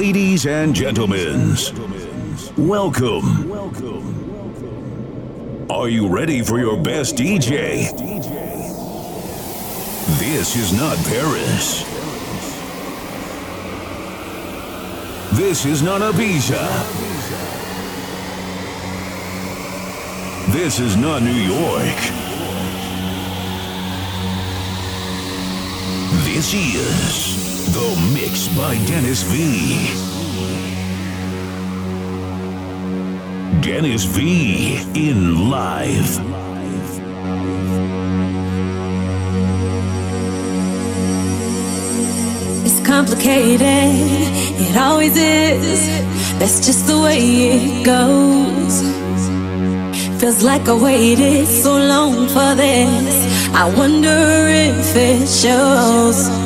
Ladies and gentlemen, welcome. Are you ready for your best DJ? This is not Paris. This is not Ibiza. This is not New York. This is The Mix by Denis V. Denis V in live. It's complicated, it always is. That's just the way it goes. Feels like I waited so long for this. I wonder if it shows.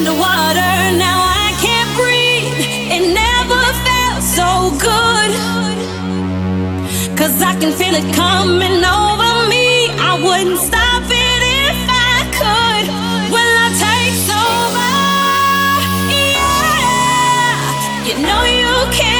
Underwater, now I can't breathe. It never felt so good. Cause I can feel it coming over me. I wouldn't stop it if I could. I take over? Yeah. You know you can't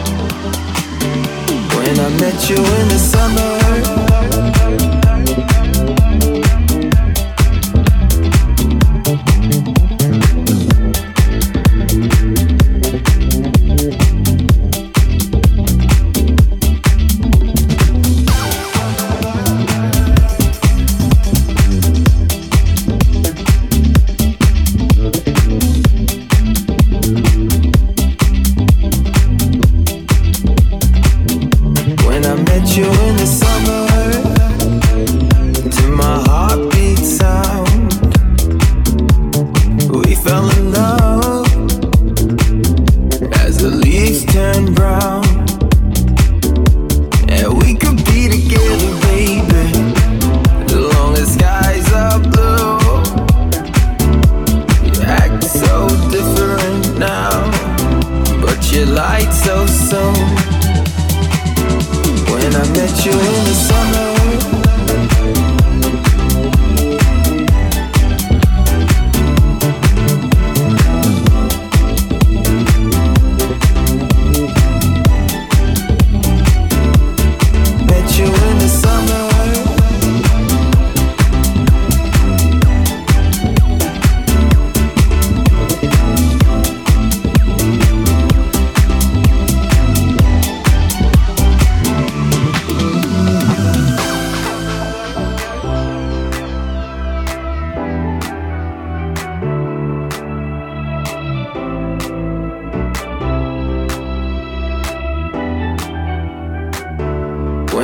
When I met you in the summer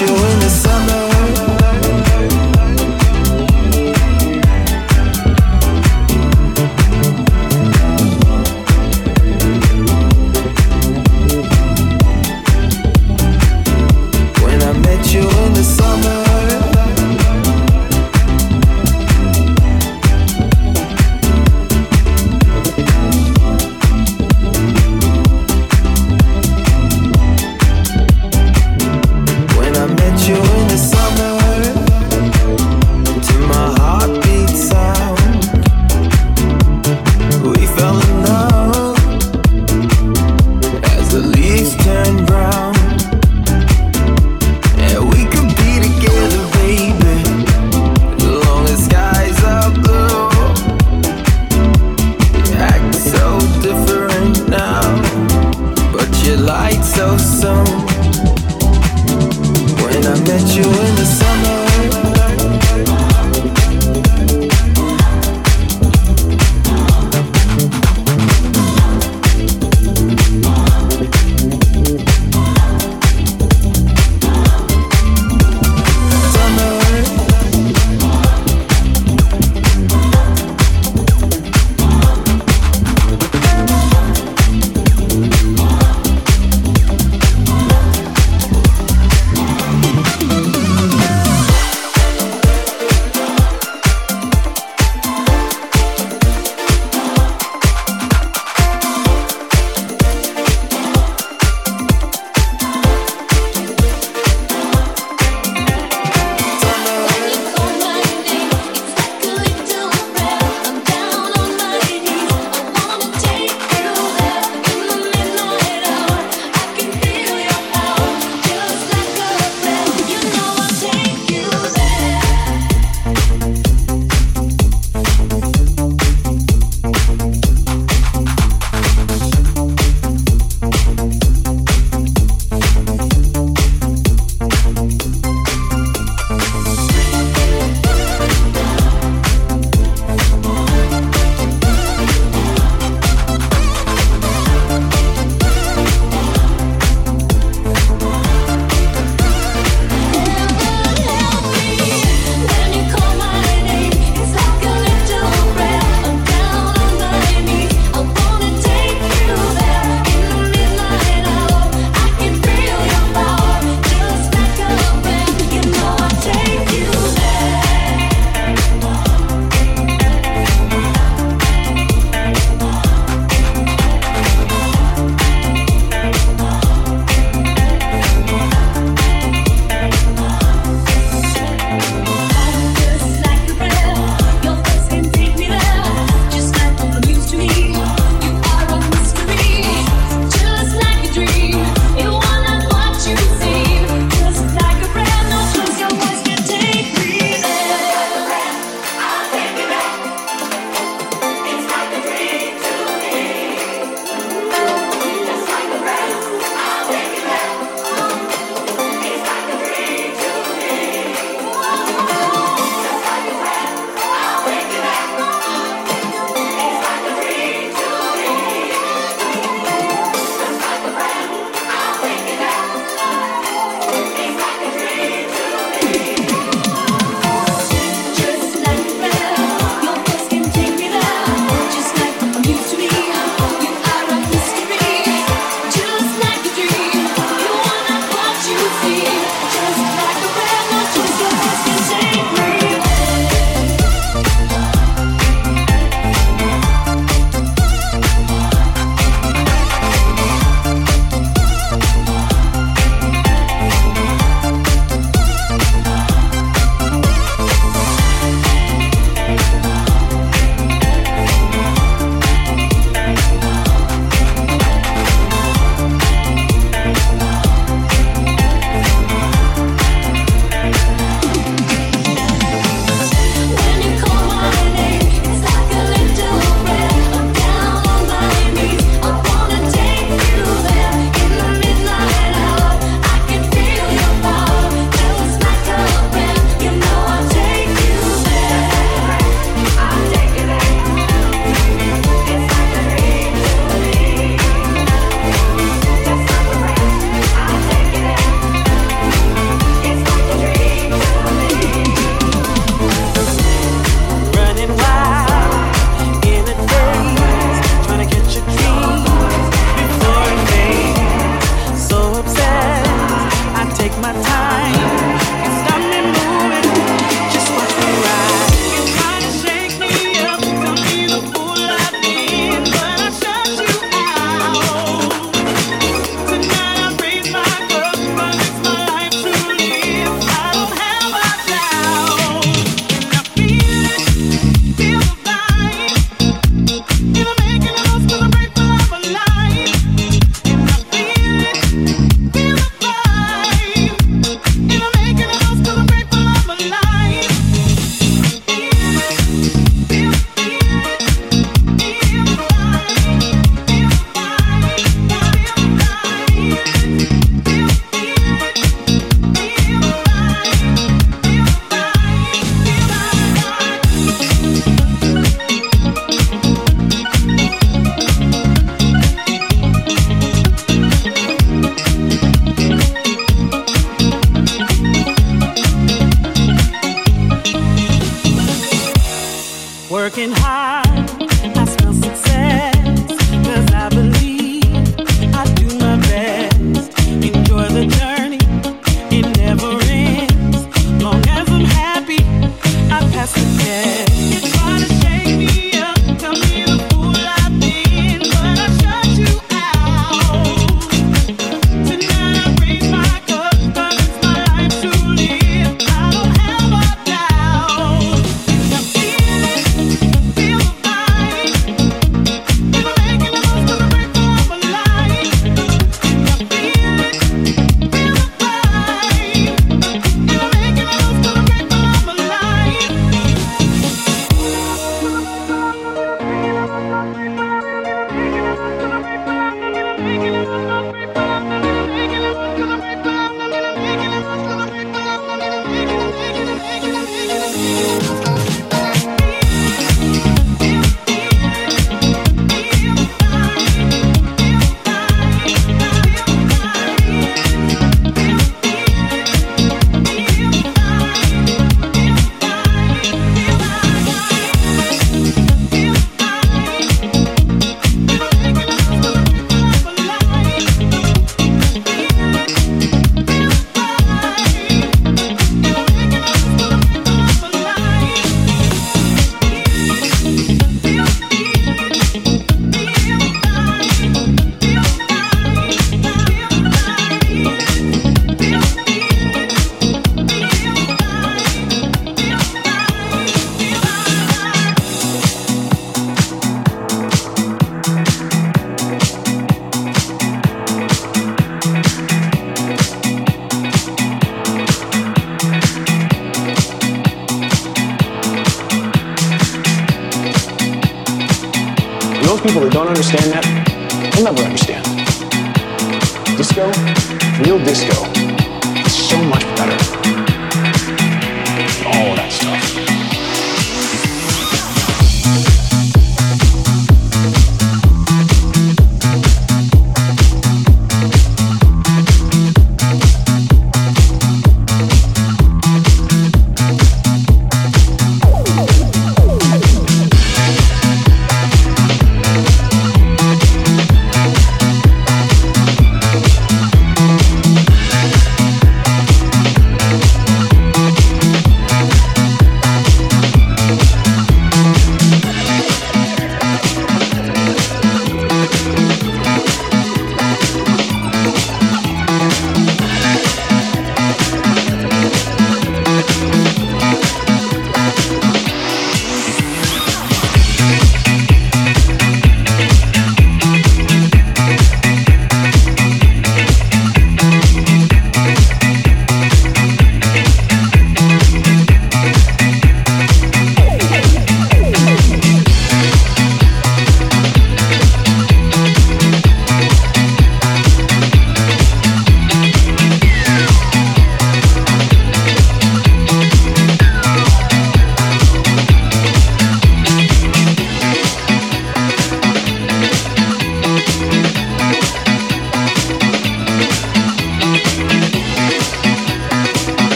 you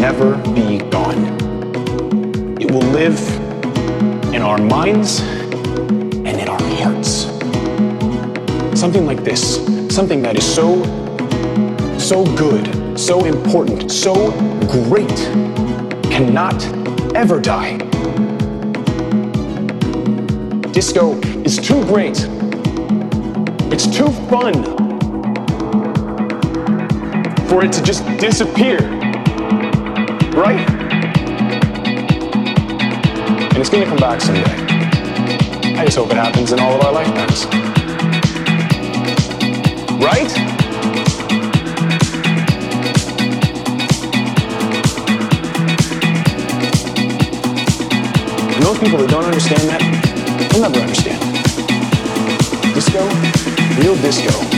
never be gone. It will live in our minds and in our hearts. Something like this, something that is so, so good, so important, so great, cannot ever die. Disco is too great. It's too fun for it to just disappear. Right? And it's gonna come back someday. I just hope it happens in all of our lifetimes. Right? And those people that don't understand that, they'll never understand. Disco, real disco,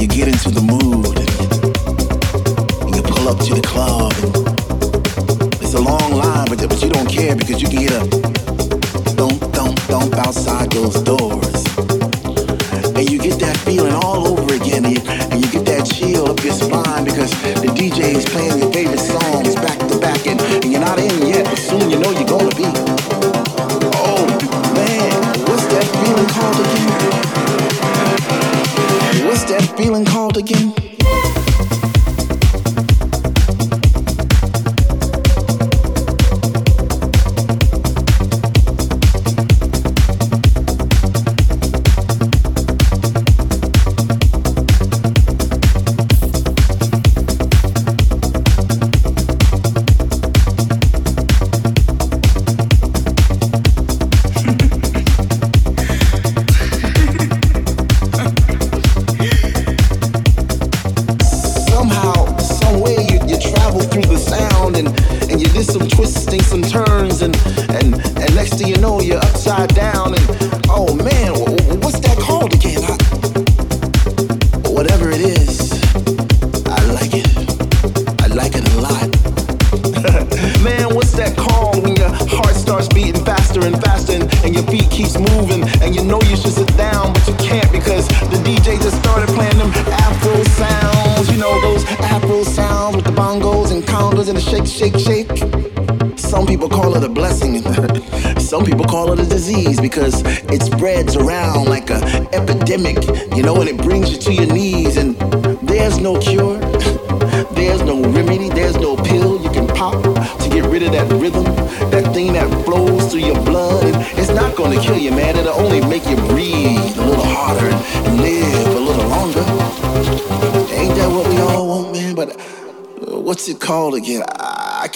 you get into the mood and, you pull up to the club. It's a long line, but, but you don't care because you can hear a thump, thump, thump outside those doors. And you get that feeling all over again. And you, and you get that chill up your spine because the DJ is playing your favorite songs back to back. And, and you're not in yet, but soon you know you're gonna be. Feeling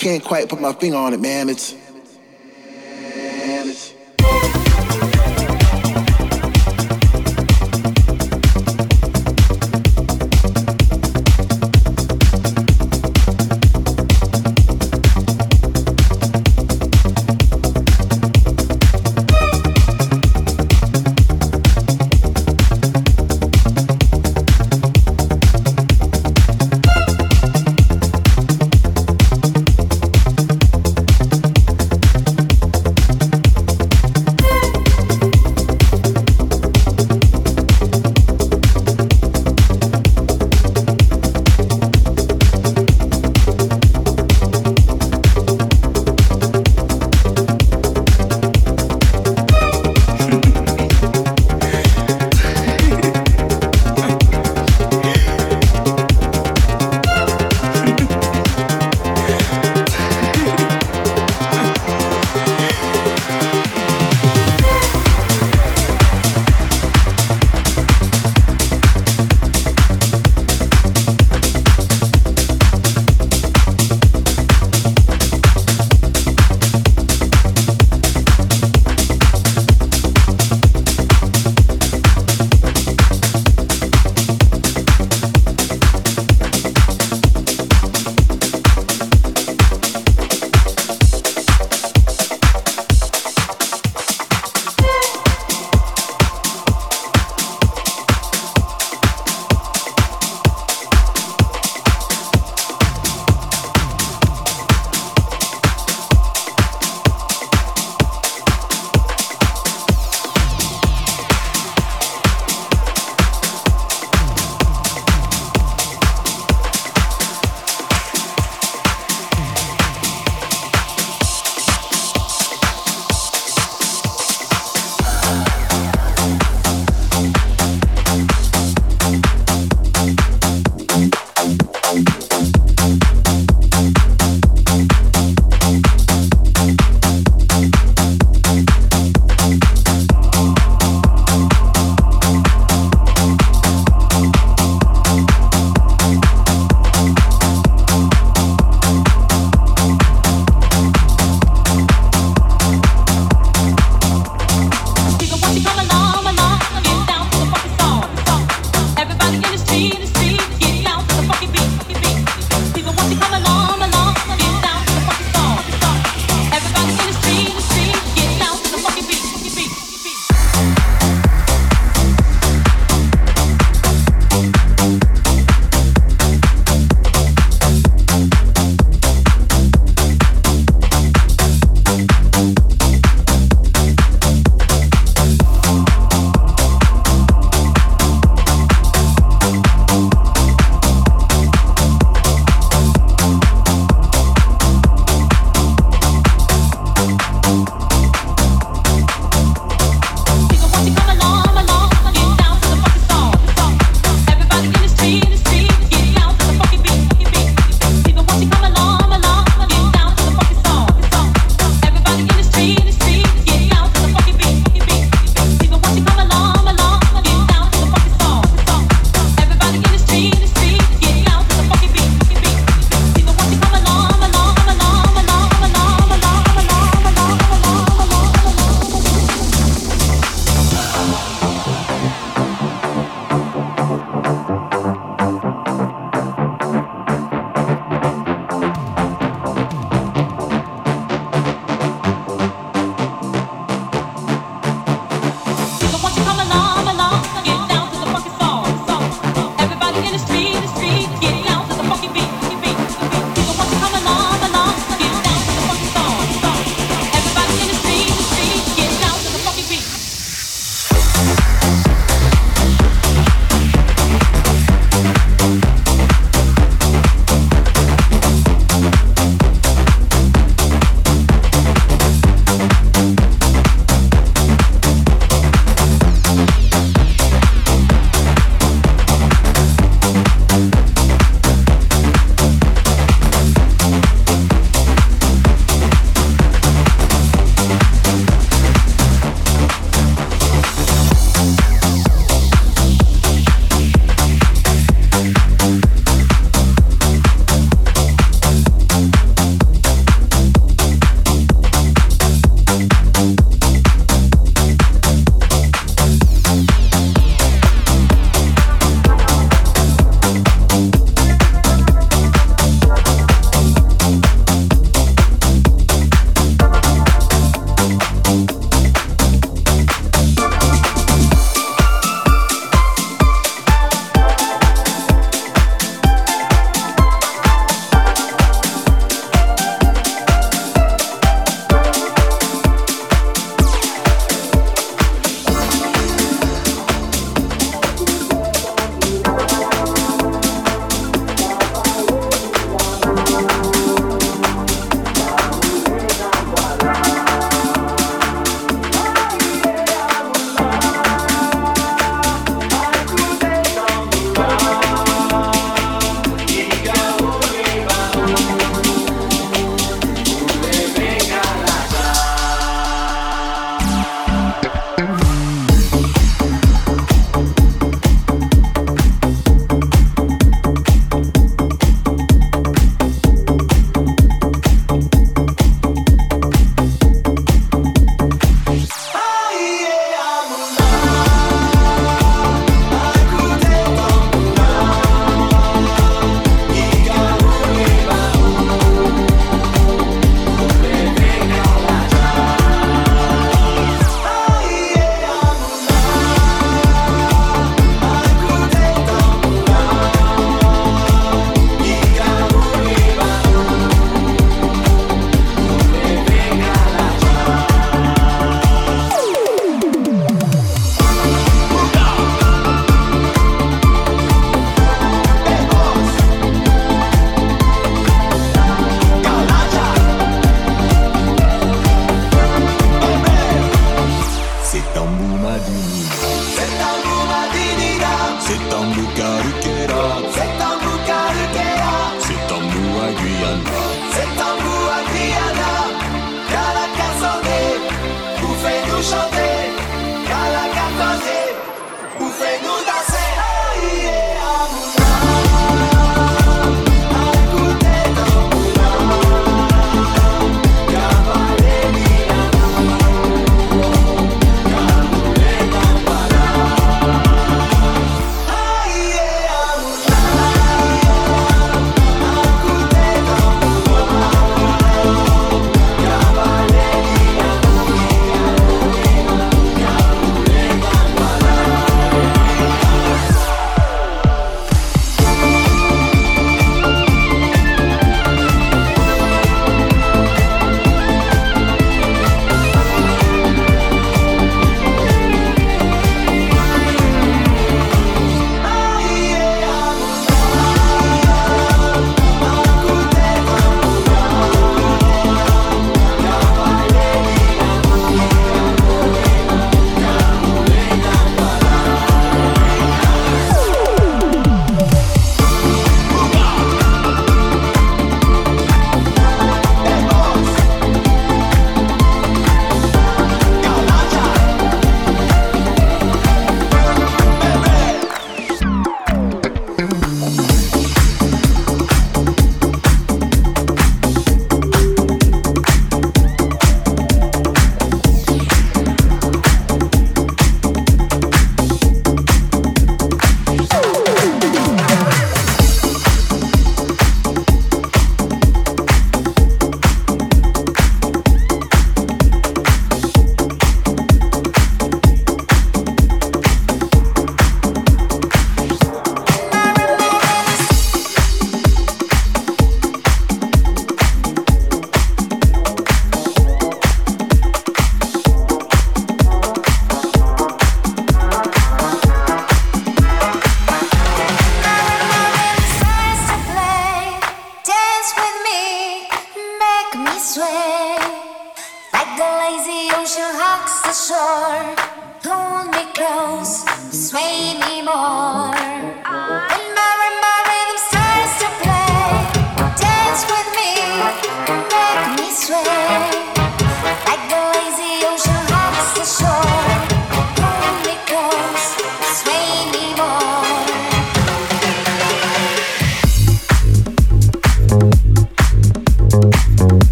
can't quite put my finger on it, man. It's.